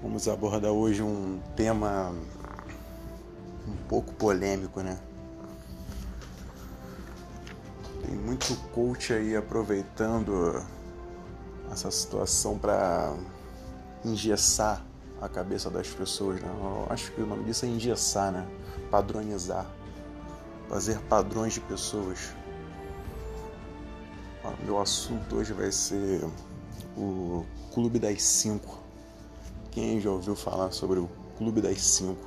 Vamos abordar hoje um tema um pouco polêmico, né? Tem muito coach aí aproveitando essa situação para engessar a cabeça das pessoas, né? Eu acho que o nome disso é engessar, né? Padronizar, fazer padrões de pessoas. Meu assunto hoje vai ser o Clube das Cinco. Quem já ouviu falar sobre o Clube das Cinco?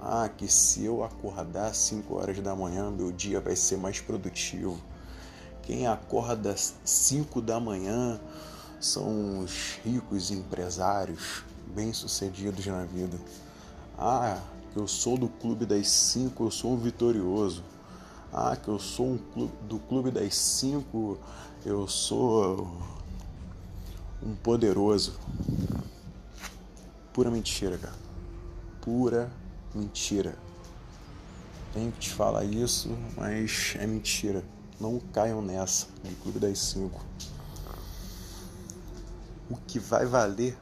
Ah, que se eu acordar às 5 horas da manhã, meu dia vai ser mais produtivo. Quem acorda às 5 da manhã são os ricos empresários bem-sucedidos na vida. Ah, que eu sou do Clube das 5, eu sou um vitorioso. Ah, que eu sou um clube, do Clube das 5, eu sou um poderoso. Pura mentira, cara. Pura mentira. Tenho que te falar isso, mas é mentira. Não caiam nessa no Clube das Cinco. O que vai valer,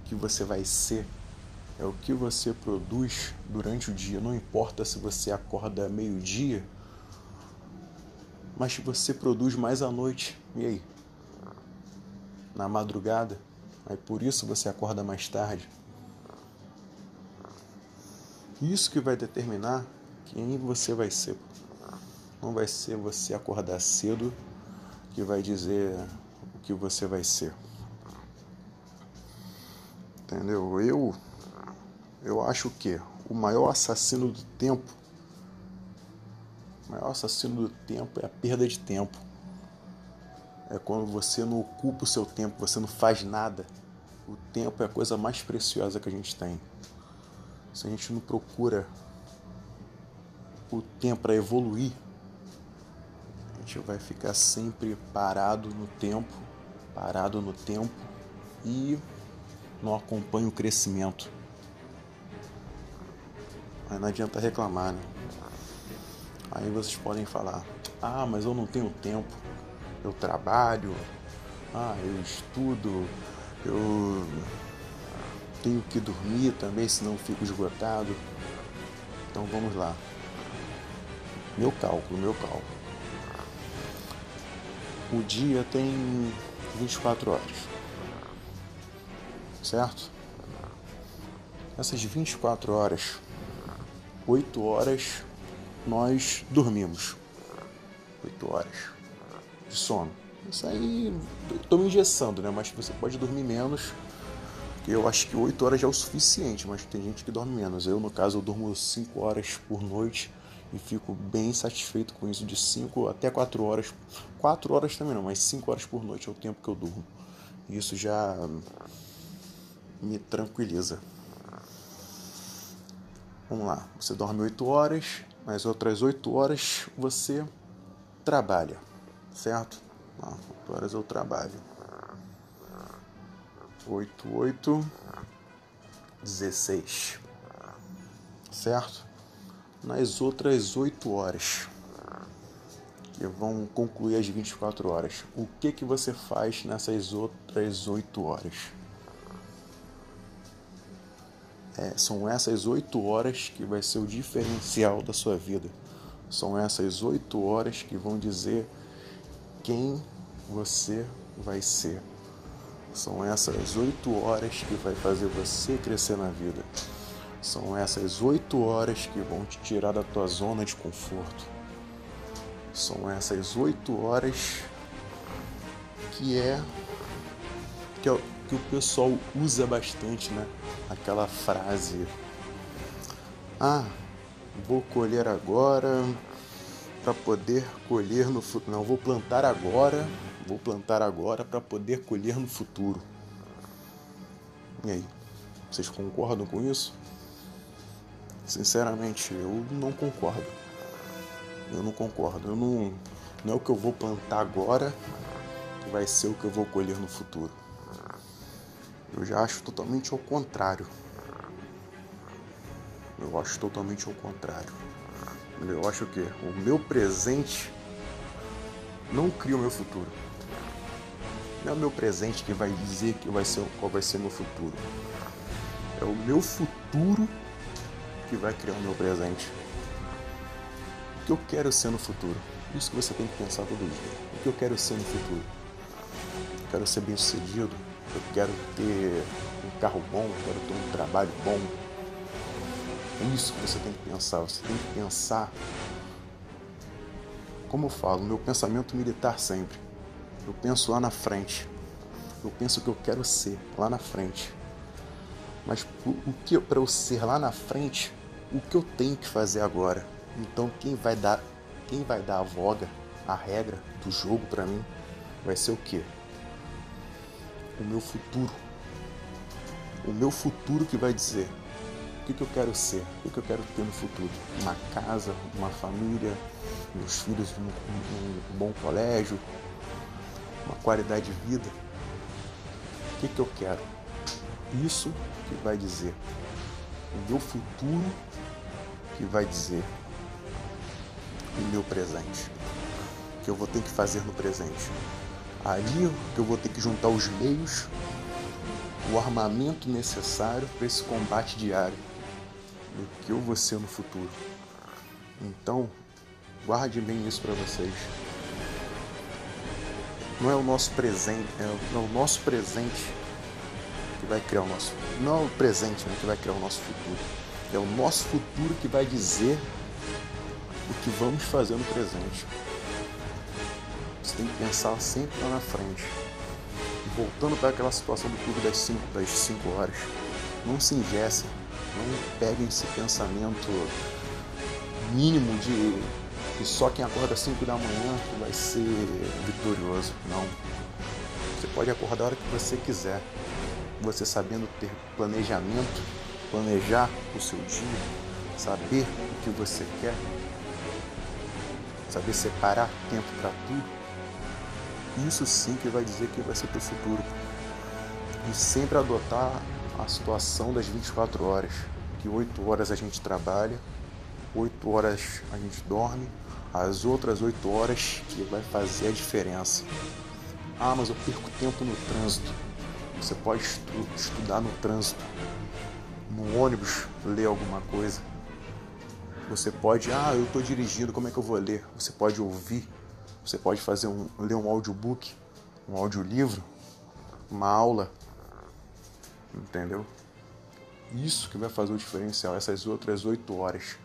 o que você vai ser, é o que você produz durante o dia. Não importa se você acorda meio-dia, mas se você produz mais à noite. E aí? Na madrugada? Aí por isso você acorda mais tarde. Isso que vai determinar quem você vai ser. Não vai ser você acordar cedo que vai dizer o que você vai ser. Entendeu? Eu eu acho que o maior assassino do tempo o maior assassino do tempo é a perda de tempo. É quando você não ocupa o seu tempo, você não faz nada. O tempo é a coisa mais preciosa que a gente tem se a gente não procura o tempo para evoluir, a gente vai ficar sempre parado no tempo, parado no tempo e não acompanha o crescimento. Aí não adianta reclamar, né? Aí vocês podem falar: ah, mas eu não tenho tempo, eu trabalho, ah, eu estudo, eu tenho que dormir também, senão fico esgotado. Então vamos lá. Meu cálculo, meu cálculo. O dia tem 24 horas. Certo? Essas 24 horas, 8 horas nós dormimos. 8 horas de sono. Isso aí, estou me engessando, né? Mas você pode dormir menos eu acho que 8 horas já é o suficiente, mas tem gente que dorme menos. Eu, no caso, eu durmo 5 horas por noite e fico bem satisfeito com isso, de 5 até 4 horas. 4 horas também não, mas 5 horas por noite é o tempo que eu durmo. Isso já me tranquiliza. Vamos lá, você dorme 8 horas, nas outras 8 horas você trabalha, certo? 8 horas eu trabalho. 8, 8, 16. Certo? Nas outras 8 horas, que vão concluir as 24 horas, o que, que você faz nessas outras 8 horas? É, são essas 8 horas que vai ser o diferencial da sua vida. São essas 8 horas que vão dizer quem você vai ser. São essas oito horas que vai fazer você crescer na vida. São essas oito horas que vão te tirar da tua zona de conforto. São essas oito horas que é que, é, que o pessoal usa bastante, né? Aquela frase: Ah, vou colher agora para poder colher no futuro. Não, vou plantar agora Vou plantar agora para poder colher no futuro. E aí, vocês concordam com isso? Sinceramente, eu não concordo. Eu não concordo. Eu não, não é o que eu vou plantar agora que vai ser o que eu vou colher no futuro. Eu já acho totalmente ao contrário. Eu acho totalmente ao contrário. Eu acho que o meu presente não cria o meu futuro. Não é o meu presente que vai dizer que vai ser, qual vai ser meu futuro. É o meu futuro que vai criar o meu presente. O que eu quero ser no futuro? Isso que você tem que pensar todo dia. O que eu quero ser no futuro? Eu quero ser bem sucedido. Eu quero ter um carro bom. Eu quero ter um trabalho bom. É isso que você tem que pensar. Você tem que pensar. Como eu falo, meu pensamento militar sempre. Eu penso lá na frente. Eu penso o que eu quero ser lá na frente. Mas o que para eu ser lá na frente, o que eu tenho que fazer agora? Então quem vai dar quem vai dar a voga, a regra do jogo para mim vai ser o quê? O meu futuro. O meu futuro que vai dizer que, que eu quero ser, o que, que eu quero ter no futuro. Uma casa, uma família, meus filhos um, um, um bom colégio, uma qualidade de vida. O que, que eu quero? Isso que vai dizer. O meu futuro que vai dizer o meu presente. O que eu vou ter que fazer no presente. Ali que eu vou ter que juntar os meios, o armamento necessário para esse combate diário. O que eu vou ser no futuro. Então, guarde bem isso para vocês. Não é o nosso presente, é o nosso presente que vai criar o nosso. Não é o presente né, que vai criar o nosso futuro. É o nosso futuro que vai dizer o que vamos fazer no presente. Você tem que pensar sempre lá na frente. voltando para aquela situação do clube das 5 das cinco horas, não se ingessem, não peguem esse pensamento mínimo de que só quem acorda às 5 da manhã vai ser vitorioso. Não. Você pode acordar a hora que você quiser. Você sabendo ter planejamento, planejar o seu dia, saber o que você quer, saber separar tempo para tudo, isso sim que vai dizer que vai ser teu futuro. E sempre adotar a situação das 24 horas, que 8 horas a gente trabalha, 8 horas a gente dorme, as outras 8 horas que vai fazer a diferença. Ah, mas eu perco tempo no trânsito. Você pode estu estudar no trânsito, no ônibus, ler alguma coisa. Você pode, ah, eu estou dirigindo, como é que eu vou ler? Você pode ouvir, você pode fazer um, ler um audiobook, um audiolivro, uma aula, entendeu? Isso que vai fazer o diferencial, essas outras oito horas.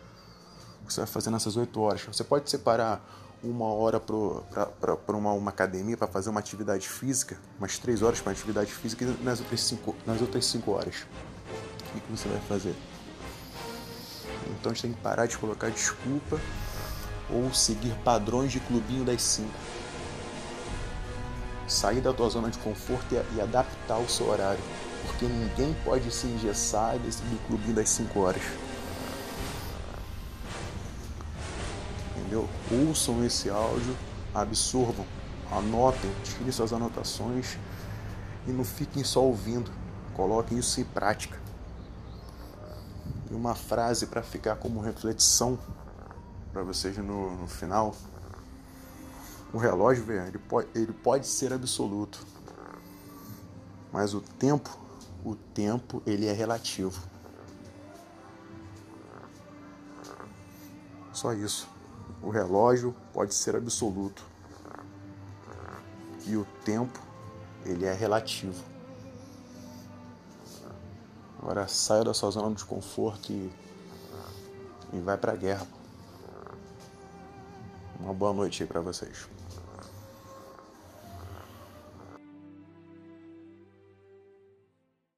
Você vai fazer nessas oito horas. Você pode separar uma hora para uma, uma academia para fazer uma atividade física, umas três horas para atividade física e nas outras cinco, nas outras cinco horas. O que você vai fazer? Então a gente tem que parar de colocar desculpa ou seguir padrões de clubinho das 5. Sair da tua zona de conforto e, e adaptar o seu horário. Porque ninguém pode se engessar desse, do clubinho das 5 horas. Entendeu? Ouçam esse áudio, absorvam, anotem, tirem suas anotações e não fiquem só ouvindo. Coloquem isso em prática. E uma frase para ficar como reflexão para vocês no, no, final. O relógio, ele pode, ele pode ser absoluto, mas o tempo, o tempo, ele é relativo. Só isso. O relógio pode ser absoluto e o tempo, ele é relativo. Agora saia da sua zona de conforto e, e vai para a guerra. Uma boa noite aí para vocês.